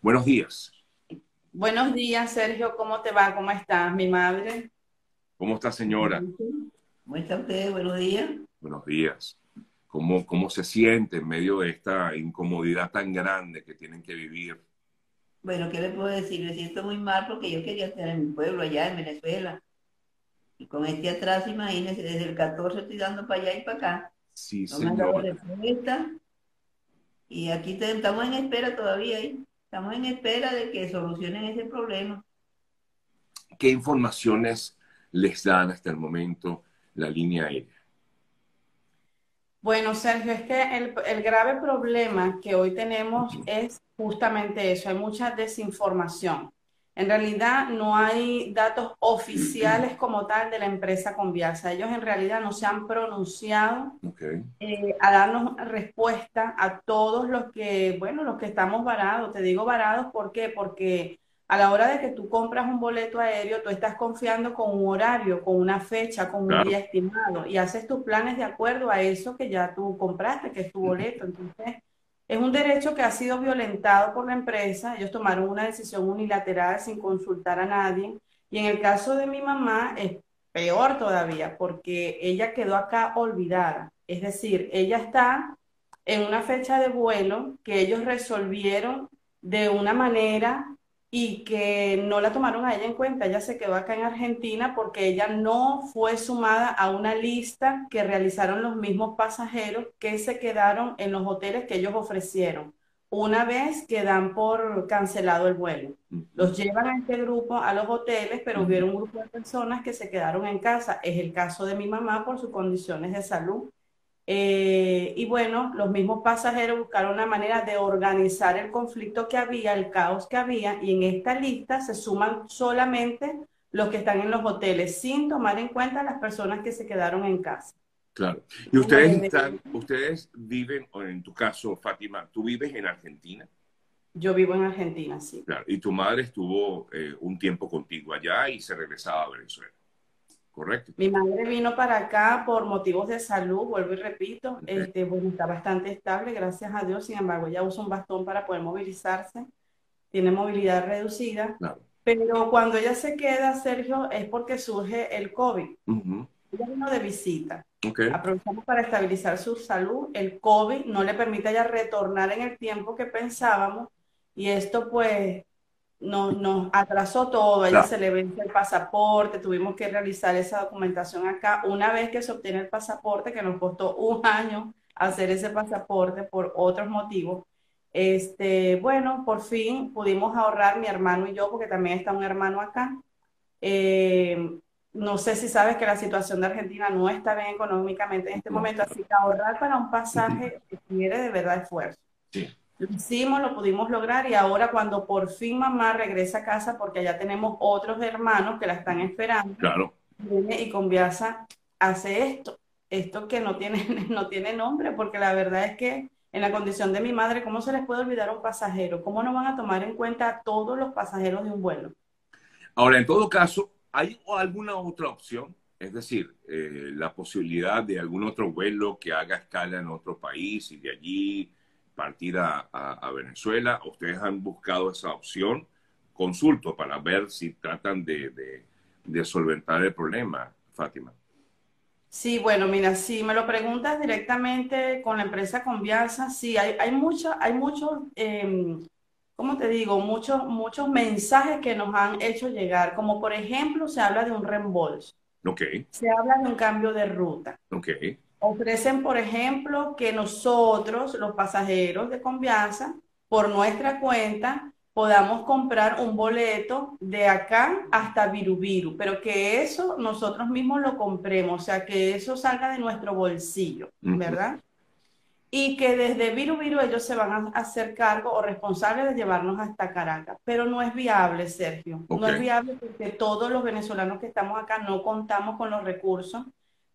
Buenos días. Buenos días, Sergio. ¿Cómo te va? ¿Cómo estás, mi madre? ¿Cómo está, señora? ¿Cómo está usted? Buenos días. Buenos días. ¿Cómo, ¿Cómo se siente en medio de esta incomodidad tan grande que tienen que vivir? Bueno, ¿qué le puedo decir? Me siento muy mal porque yo quería estar en mi pueblo, allá en Venezuela. Y con este atraso, imagínese, desde el 14 estoy dando para allá y para acá. Sí, No me han dado señora. respuesta. Y aquí estamos en espera todavía. ¿eh? Estamos en espera de que solucionen ese problema. ¿Qué informaciones les dan hasta el momento la línea aérea? Bueno, Sergio, es que el, el grave problema que hoy tenemos es justamente eso, hay mucha desinformación. En realidad no hay datos oficiales como tal de la empresa Conviasa. Ellos en realidad no se han pronunciado eh, a darnos respuesta a todos los que, bueno, los que estamos varados. Te digo varados, ¿por qué? Porque a la hora de que tú compras un boleto aéreo, tú estás confiando con un horario, con una fecha, con un Claro. día estimado y haces tus planes de acuerdo a eso que ya tú compraste, que es tu boleto. Entonces, es un derecho que ha sido violentado por la empresa. Ellos tomaron una decisión unilateral sin consultar a nadie. Y en el caso de mi mamá es peor todavía porque ella quedó acá olvidada. Es decir, ella está en una fecha de vuelo que ellos resolvieron de una manera y que no la tomaron a ella en cuenta. Ella se quedó acá en Argentina porque ella no fue sumada a una lista que realizaron los mismos pasajeros que se quedaron en los hoteles que ellos ofrecieron. Una vez que dan por cancelado el vuelo. Los llevan a este grupo a los hoteles, pero hubieron un grupo de personas que se quedaron en casa. Es el caso de mi mamá por sus condiciones de salud. Eh, y bueno, los mismos pasajeros buscaron una manera de organizar el conflicto que había, el caos que había, y en esta lista se suman solamente los que están en los hoteles, sin tomar en cuenta las personas que se quedaron en casa. Claro. Y ustedes están, ustedes viven, o en tu caso, Fátima, tú vives en Argentina, Yo vivo en Argentina, sí. claro, y tu madre estuvo eh, un tiempo contigo allá y se regresaba a Venezuela, ¿correcto? Mi madre vino para acá por motivos de salud, vuelvo y repito, Ok. este, bueno, está bastante estable, gracias a Dios, sin embargo, ella usa un bastón para poder movilizarse, tiene movilidad reducida, Claro. pero cuando ella se queda, Sergio, es porque surge el COVID. Ujú. Ella vino de visita. Aprovechamos para estabilizar su salud. El COVID no le permite a ella retornar en el tiempo que pensábamos y esto pues nos, nos atrasó todo. Ella Claro. se le vence el pasaporte, tuvimos que realizar esa documentación acá. Una vez que se obtiene el pasaporte, que nos costó un año hacer ese pasaporte por otros motivos, este, bueno, por fin pudimos ahorrar mi hermano y yo, porque también está un hermano acá. Eh, no sé si sabes que la situación de Argentina no está bien económicamente en este momento, así que ahorrar para un pasaje requiere de verdad esfuerzo. Sí. Lo hicimos, lo pudimos lograr y ahora cuando por fin mamá regresa a casa, porque allá tenemos otros hermanos que la están esperando, Claro. viene y Conviasa hace esto, esto que no tiene, no tiene nombre, porque la verdad es que en la condición de mi madre, ¿cómo se les puede olvidar a un pasajero? ¿Cómo no van a tomar en cuenta a todos los pasajeros de un vuelo? Ahora, en todo caso, ¿hay alguna otra opción? Es decir, eh, la posibilidad de algún otro vuelo que haga escala en otro país y de allí partir a, a- a Venezuela. ¿Ustedes han buscado esa opción? Consulto para ver si tratan de, de- de solventar el problema, Fátima. Sí, bueno, mira, si me lo preguntas directamente con la empresa Conviasa, sí, hay, hay hay muchos, ¿cómo te digo? Muchos, muchos mensajes que nos han hecho llegar, como por ejemplo, se habla de un reembolso, Ok, se habla de un cambio de ruta. ok, Ofrecen, por ejemplo, que nosotros, los pasajeros de Conviasa, por nuestra cuenta, podamos comprar un boleto de acá hasta Virubiru, pero que eso nosotros mismos lo compremos, o sea, que eso salga de nuestro bolsillo. ¿verdad? Y que desde Virubiru ellos se van a hacer cargo o responsables de llevarnos hasta Caracas, pero no es viable, Sergio, no es viable porque todos los venezolanos que estamos acá no contamos con los recursos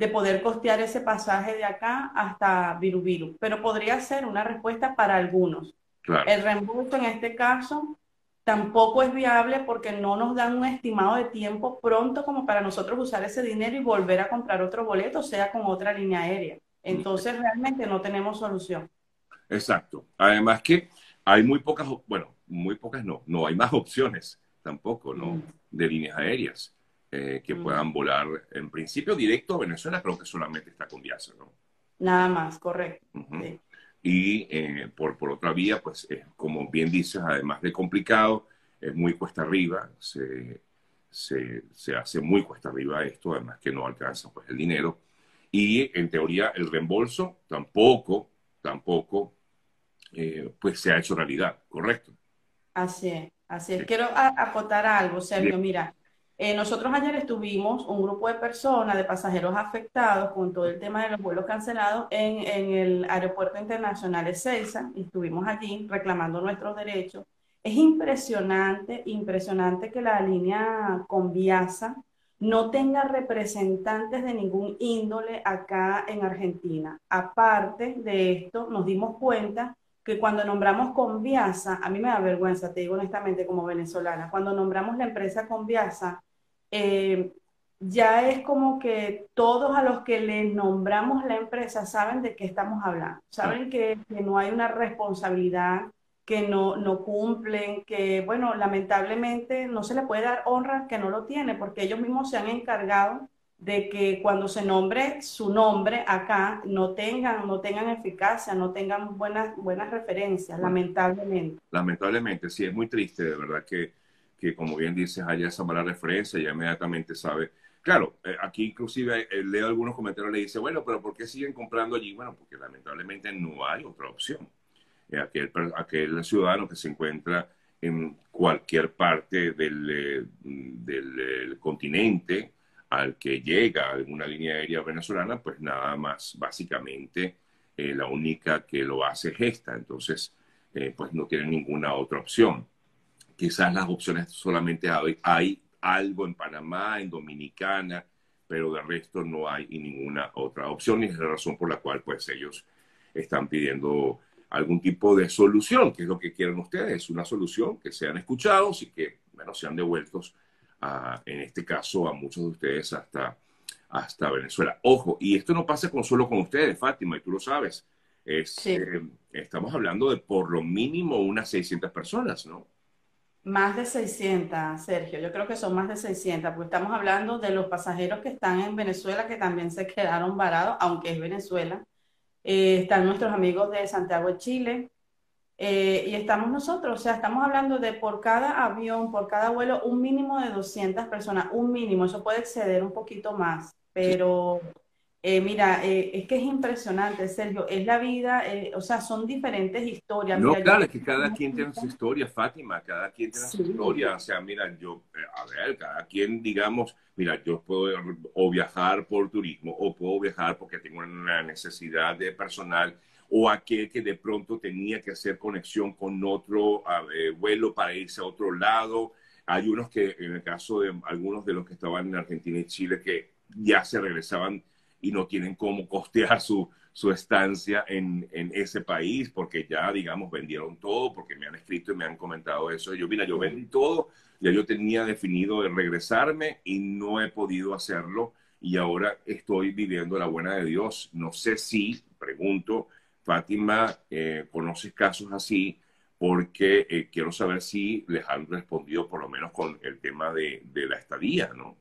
de poder costear ese pasaje de acá hasta Virubiru, pero podría ser una respuesta para algunos. claro. El reembolso en este caso tampoco es viable porque no nos dan un estimado de tiempo pronto como para nosotros usar ese dinero y volver a comprar otro boleto, sea con otra línea aérea. Entonces realmente no tenemos solución. Exacto. Además que hay muy pocas, bueno, muy pocas no, no hay más opciones tampoco, ¿no? Mm. De líneas aéreas eh, que Mm. puedan volar en principio directo a Venezuela, creo que solamente está con Viasa, ¿no? Nada más, correcto. Sí. Y eh, por, por otra vía, pues eh, como bien dices, además de complicado, es muy cuesta arriba, se, se, se hace muy cuesta arriba esto, además que no alcanza pues el dinero. Y en teoría el reembolso tampoco, tampoco, eh, pues se ha hecho realidad, ¿correcto? Así es, así es. Sí. Quiero acotar algo, Sergio. Mira, eh, nosotros ayer estuvimos un grupo de personas, de pasajeros afectados con todo el tema de los vuelos cancelados en, en el Aeropuerto Internacional Ezeiza. y Estuvimos allí reclamando nuestros derechos. Es impresionante, impresionante que la línea Conviasa no tenga representantes de ningún índole acá en Argentina. Aparte de esto, nos dimos cuenta que cuando nombramos Conviasa, a mí me da vergüenza, te digo honestamente como venezolana, cuando nombramos la empresa Conviasa, eh, ya es como que todos a los que les nombramos la empresa saben de qué estamos hablando, saben que, que no hay una responsabilidad, que no, no cumplen, que bueno, lamentablemente no se le puede dar honra que no lo tiene, porque ellos mismos se han encargado de que cuando se nombre su nombre acá no tengan, no tengan eficacia, no tengan buenas, buenas referencias, lamentablemente. Lamentablemente, sí, es muy triste, de verdad que, que como bien dices, haya esa mala referencia, ya inmediatamente sabe. Claro, eh, aquí inclusive eh, leo algunos comentarios, le dice, bueno, pero ¿por qué siguen comprando allí? Bueno, porque lamentablemente no hay otra opción. Eh, aquel, aquel ciudadano que se encuentra en cualquier parte del, eh, del eh, continente al que llega alguna línea aérea venezolana, pues nada más, básicamente, eh, la única que lo hace es esta. Entonces, eh, pues no tienen ninguna otra opción. Quizás las opciones solamente hay, hay algo en Panamá, en Dominicana, pero de resto no hay ninguna otra opción y es la razón por la cual pues ellos están pidiendo algún tipo de solución, que es lo que quieren ustedes, una solución que sean escuchados y que, bueno, sean devueltos, a, en este caso, a muchos de ustedes hasta, hasta Venezuela. Ojo, y esto no pasa con, solo con ustedes, Fátima, y tú lo sabes. Es, Sí. eh, estamos hablando de por lo mínimo unas 600 personas, ¿no? Más de 600, Sergio, yo creo que son más de 600, porque estamos hablando de los pasajeros que están en Venezuela, que también se quedaron varados, aunque es Venezuela. Eh, están nuestros amigos de Santiago de Chile, eh, y estamos nosotros, o sea, estamos hablando de por cada avión, por cada vuelo, un mínimo de 200 personas, un mínimo, eso puede exceder un poquito más, pero eh, mira, eh, es que es impresionante, Sergio, es la vida, eh, o sea, son diferentes historias. No, Mira, yo- claro, es que cada quien tiene su historia, Fátima, cada quien tiene su historia. O sea, mira, yo, eh, a ver, cada quien, digamos, mira, yo puedo o viajar por turismo, o puedo viajar porque tengo una necesidad de personal, o aquel que de pronto tenía que hacer conexión con otro eh, vuelo para irse a otro lado. Hay unos que, en el caso de algunos de los que estaban en Argentina y Chile, que ya se regresaban y no tienen cómo costear su, su estancia en, en ese país porque ya, digamos, vendieron todo, porque me han escrito y me han comentado eso. Yo, mira, yo vendí todo, ya yo tenía definido de regresarme y no he podido hacerlo y ahora estoy viviendo la buena de Dios. No sé si, pregunto, Fátima, eh, ¿conoces casos así? Porque eh, quiero saber si les han respondido por lo menos con el tema de, de la estadía, ¿no?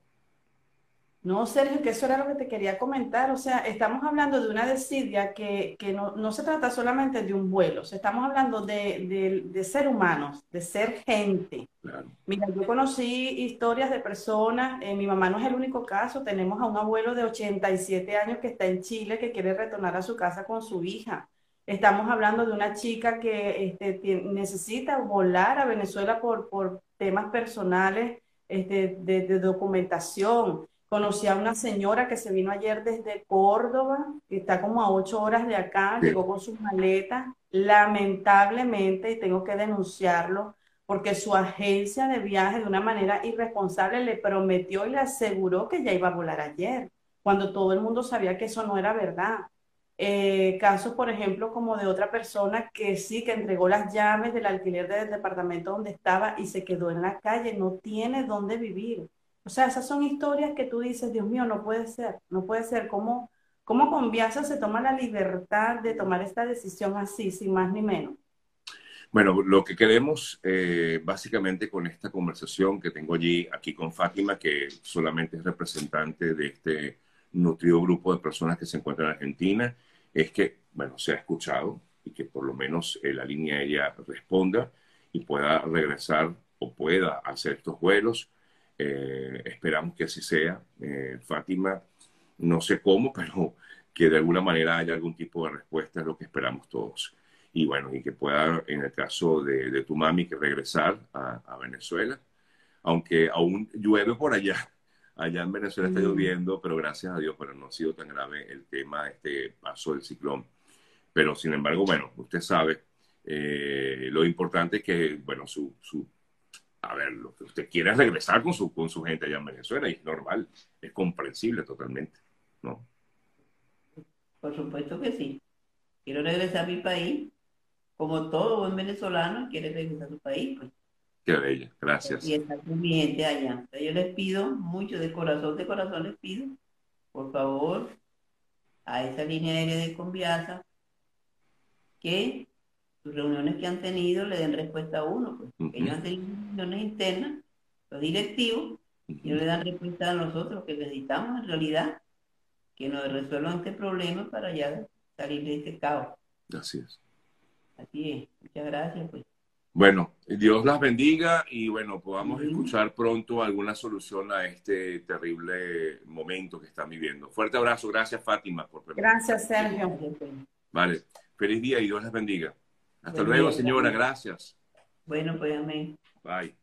No, Sergio, que eso era lo que te quería comentar. O sea, estamos hablando de una desidia que, que no, no se trata solamente de un vuelo, o sea, estamos hablando de, de, de ser humanos, de ser gente. Claro. Mira, yo conocí historias de personas, eh, mi mamá no es el único caso, tenemos a un abuelo de 87 años que está en Chile que quiere retornar a su casa con su hija. Estamos hablando de una chica que este, necesita volar a Venezuela por, por temas personales este, de, de documentación. Conocí a una señora que se vino ayer desde Córdoba, que está como a ocho horas de acá, Sí. llegó con sus maletas. Lamentablemente, y tengo que denunciarlo, porque su agencia de viaje de una manera irresponsable le prometió y le aseguró que ya iba a volar ayer, cuando todo el mundo sabía que eso no era verdad. Eh, casos, por ejemplo, como de otra persona que sí, que entregó las llaves del alquiler del departamento donde estaba y se quedó en la calle, no tiene dónde vivir. O sea, esas son historias que tú dices, Dios mío, no puede ser, no puede ser. ¿Cómo, cómo con Viasa se toma la libertad de tomar esta decisión así, sin más ni menos? Bueno, lo que queremos eh, básicamente con esta conversación que tengo allí aquí con Fátima, que solamente es representante de este nutrido grupo de personas que se encuentran en Argentina, es que, bueno, se ha escuchado y que por lo menos eh, la línea ella responda y pueda regresar o pueda hacer estos vuelos. Eh, esperamos que así sea. Fátima, no sé cómo, pero que de alguna manera haya algún tipo de respuesta es lo que esperamos todos y bueno, y que pueda, en el caso de, tu mami, que regresar a, Venezuela, aunque aún llueve por allá. Allá en Venezuela está mm. lloviendo, pero gracias a Dios, pero no ha sido tan grave el tema, este paso del ciclón. Pero sin embargo, bueno, usted sabe, eh, lo importante es que, bueno, su, su, a ver, lo que usted quiere es regresar con su, con su gente allá en Venezuela y es normal, es comprensible totalmente, ¿no? Por supuesto que sí. Quiero regresar a mi país como todo buen venezolano, quiere regresar a su país. Pues. Qué bella, gracias. Y está con mi gente allá. yo les pido mucho, de corazón, de corazón les pido, por favor, a esa línea aérea de Conviasa, que sus reuniones que han tenido le den respuesta a uno. Pues. Ellos han tenido reuniones internas, los directivos, y no le dan respuesta a nosotros, que necesitamos en realidad que nos resuelvan este problema para ya salir de este caos. Así es. Así es. Muchas gracias. Pues. Bueno, Dios las bendiga y bueno, podamos escuchar pronto alguna solución a este terrible momento que están viviendo. Fuerte abrazo, gracias Fátima por Gracias, Sergio. Vale, feliz día y Dios las bendiga. Hasta luego, señora, gracias. Bueno, pues amén. Bye.